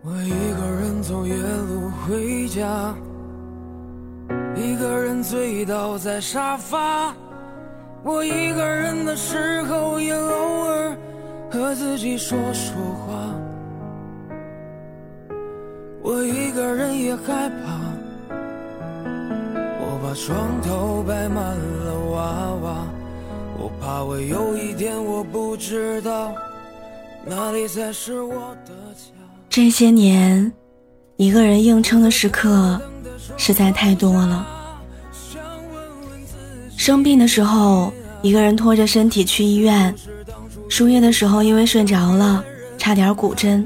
我一个人走夜路回家，一个人醉倒在沙发。我一个人的时候，也偶尔和自己说说话。我一个人也害怕，我把床头摆满了娃娃，我怕我有一天我不知道哪里才是我的家。这些年，一个人硬撑的时刻实在太多了。生病的时候，一个人拖着身体去医院；输液的时候，因为睡着了，差点骨针；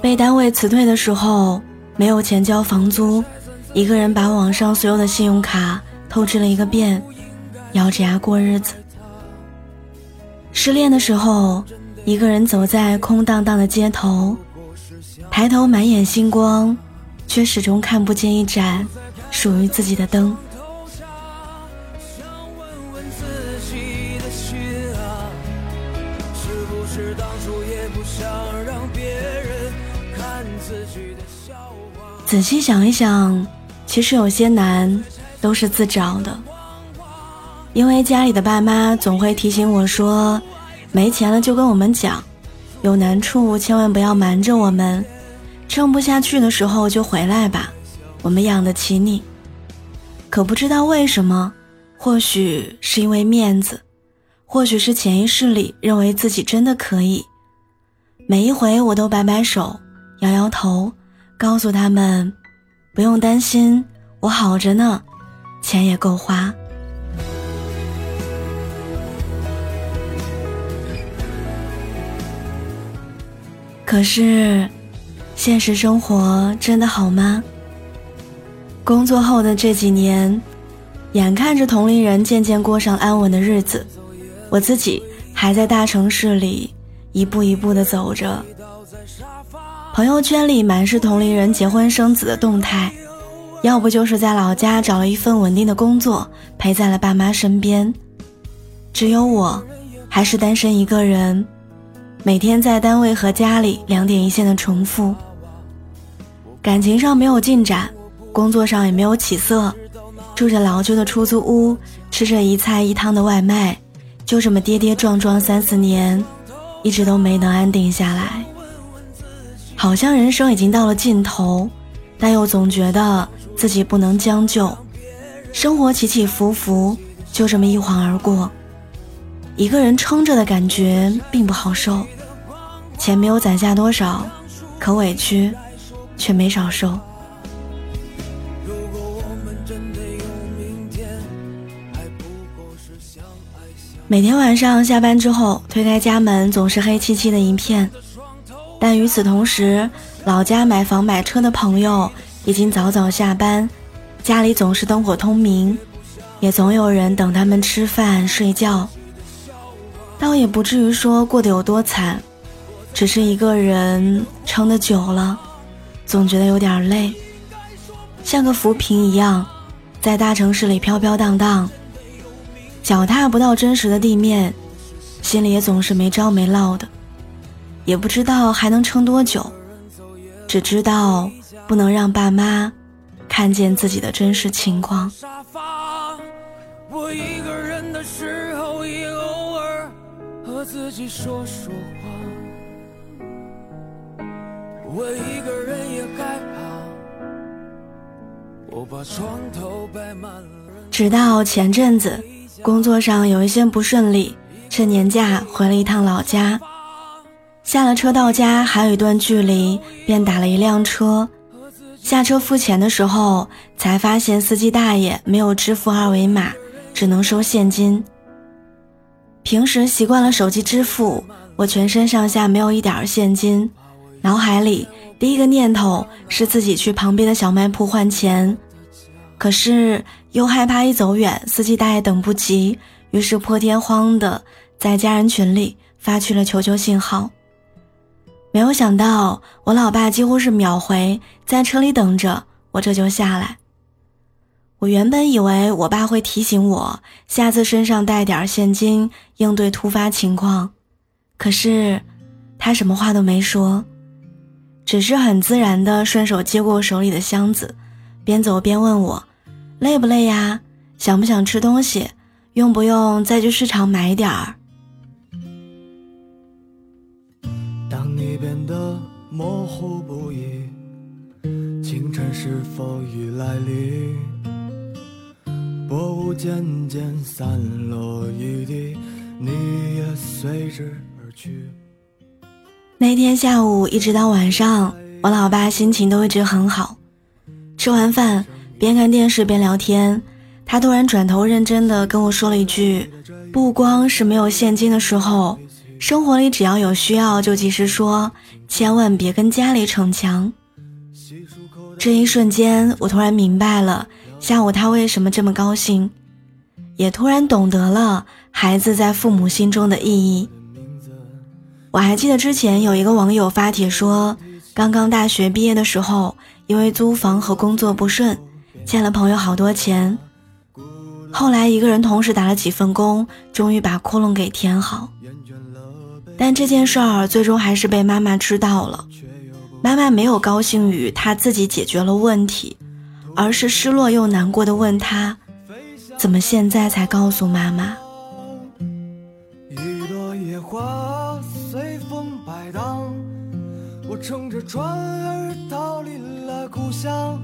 被单位辞退的时候，没有钱交房租，一个人把网上所有的信用卡透支了一个遍，咬着牙过日子；失恋的时候。一个人走在空荡荡的街头，抬头满眼星光，却始终看不见一盏属于自己的灯。仔细想一想，其实有些难都是自找的，因为家里的爸妈总会提醒我说。没钱了就跟我们讲，有难处千万不要瞒着我们，撑不下去的时候就回来吧，我们养得起你。可不知道为什么，或许是因为面子，或许是潜意识里认为自己真的可以。每一回我都摆摆手，摇摇头，告诉他们，不用担心，我好着呢，钱也够花。可是，现实生活真的好吗？工作后的这几年，眼看着同龄人渐渐过上安稳的日子，我自己还在大城市里一步一步的走着。朋友圈里满是同龄人结婚生子的动态，要不就是在老家找了一份稳定的工作，陪在了爸妈身边。只有我，还是单身一个人。每天在单位和家里两点一线的重复，感情上没有进展，工作上也没有起色，住着老旧的出租屋，吃着一菜一汤的外卖，就这么跌跌撞撞三四年，一直都没能安定下来。好像人生已经到了尽头，但又总觉得自己不能将就，生活起起伏伏，就这么一晃而过。一个人撑着的感觉并不好受，钱没有攒下多少，可委屈却没少受。每天晚上下班之后，推开家门总是黑漆漆的一片，但与此同时，老家买房买车的朋友已经早早下班，家里总是灯火通明，也总有人等他们吃饭睡觉。倒也不至于说过得有多惨，只是一个人撑得久了，总觉得有点累，像个浮萍一样，在大城市里飘飘荡荡，脚踏不到真实的地面，心里也总是没着没落的，也不知道还能撑多久，只知道不能让爸妈看见自己的真实情况。我一个人的时候和自己说说话，我一个人也害怕。我把床头摆满了。直到前阵子，工作上有一些不顺利，趁年假回了一趟老家。下了车到家还有一段距离，便打了一辆车。下车付钱的时候，才发现司机大爷没有支付二维码，只能收现金。平时习惯了手机支付，我全身上下没有一点现金，脑海里第一个念头是自己去旁边的小卖铺换钱，可是又害怕一走远司机大爷等不及，于是破天荒的在家人群里发去了求救信号。没有想到，我老爸几乎是秒回，在车里等着我，这就下来。我原本以为我爸会提醒我下次身上带点现金，应对突发情况，可是他什么话都没说，只是很自然的顺手接过我手里的箱子，边走边问我：“累不累呀？想不想吃东西？用不用再去市场买点儿？”模糊不已，清晨是否已来临？薄雾渐渐散落一地，你也随之而去。那天下午一直到晚上，我老爸心情都一直很好。吃完饭，边看电视边聊天，他突然转头认真的跟我说了一句：“不光是没有现金的时候，生活里只要有需要就及时说，千万别跟家里逞强。”这一瞬间，我突然明白了。下午他为什么这么高兴，也突然懂得了孩子在父母心中的意义。我还记得之前有一个网友发帖说，刚刚大学毕业的时候，因为租房和工作不顺，欠了朋友好多钱。后来一个人同时打了几份工，终于把窟窿给填好。但这件事儿最终还是被妈妈知道了，妈妈没有高兴于他自己解决了问题。而是失落又难过的问他：“怎么现在才告诉妈妈？”一朵野花随风摆荡，我乘着船儿逃离了故乡，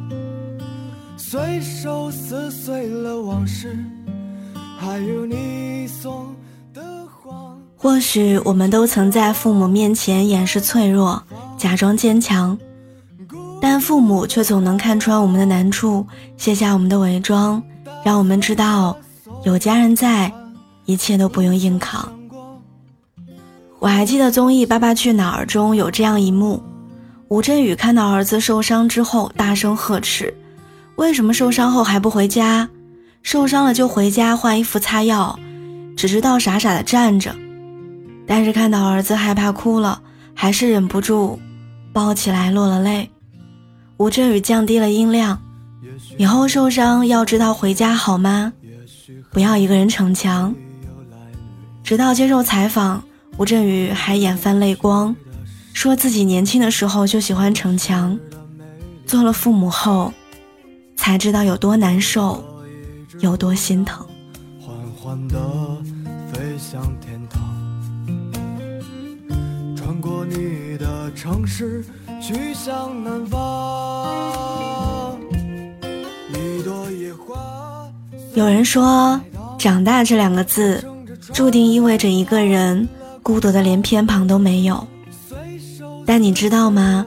随手撕碎了往事，还有你送的花。或许我们都曾在父母面前掩饰脆弱，假装坚强。但父母却总能看穿我们的难处，卸下我们的伪装，让我们知道有家人在，一切都不用硬扛。我还记得综艺《爸爸去哪儿》中有这样一幕：吴镇宇看到儿子受伤之后，大声呵斥：“为什么受伤后还不回家？受伤了就回家换衣服擦药，只知道傻傻的站着。”但是看到儿子害怕哭了，还是忍不住抱起来落了泪。吴镇宇降低了音量，以后受伤要知道回家好吗？不要一个人逞强。直到接受采访，吴镇宇还眼泛泪光，说自己年轻的时候就喜欢逞强，做了父母后，才知道有多难受，有多心疼。缓缓地飞向天堂，穿过你的城市。去向南方。一朵野花。有人说，长大这两个字，注定意味着一个人孤独的连偏旁都没有。但你知道吗？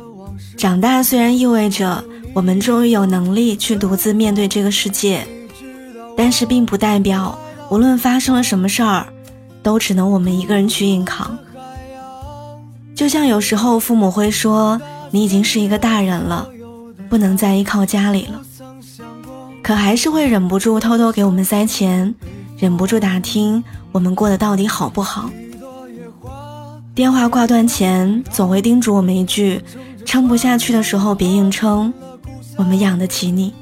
长大虽然意味着我们终于有能力去独自面对这个世界，但是并不代表无论发生了什么事儿，都只能我们一个人去硬扛。就像有时候父母会说。你已经是一个大人了，不能再依靠家里了，可还是会忍不住偷偷给我们塞钱，忍不住打听我们过得到底好不好。电话挂断前，总会叮嘱我们一句：撑不下去的时候别硬撑，我们养得起你。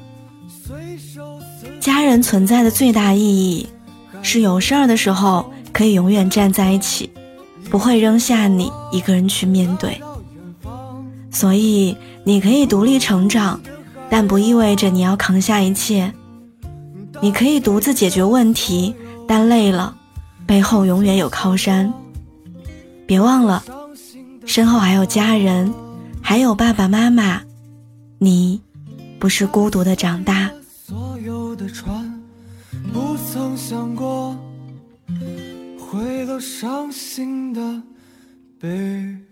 家人存在的最大意义，是有事儿的时候可以永远站在一起，不会扔下你一个人去面对。所以你可以独立成长，但不意味着你要扛下一切。你可以独自解决问题，但累了，背后永远有靠山。别忘了，身后还有家人，还有爸爸妈妈。你不是孤独的长大。所有的船不曾想过，回到伤心的背。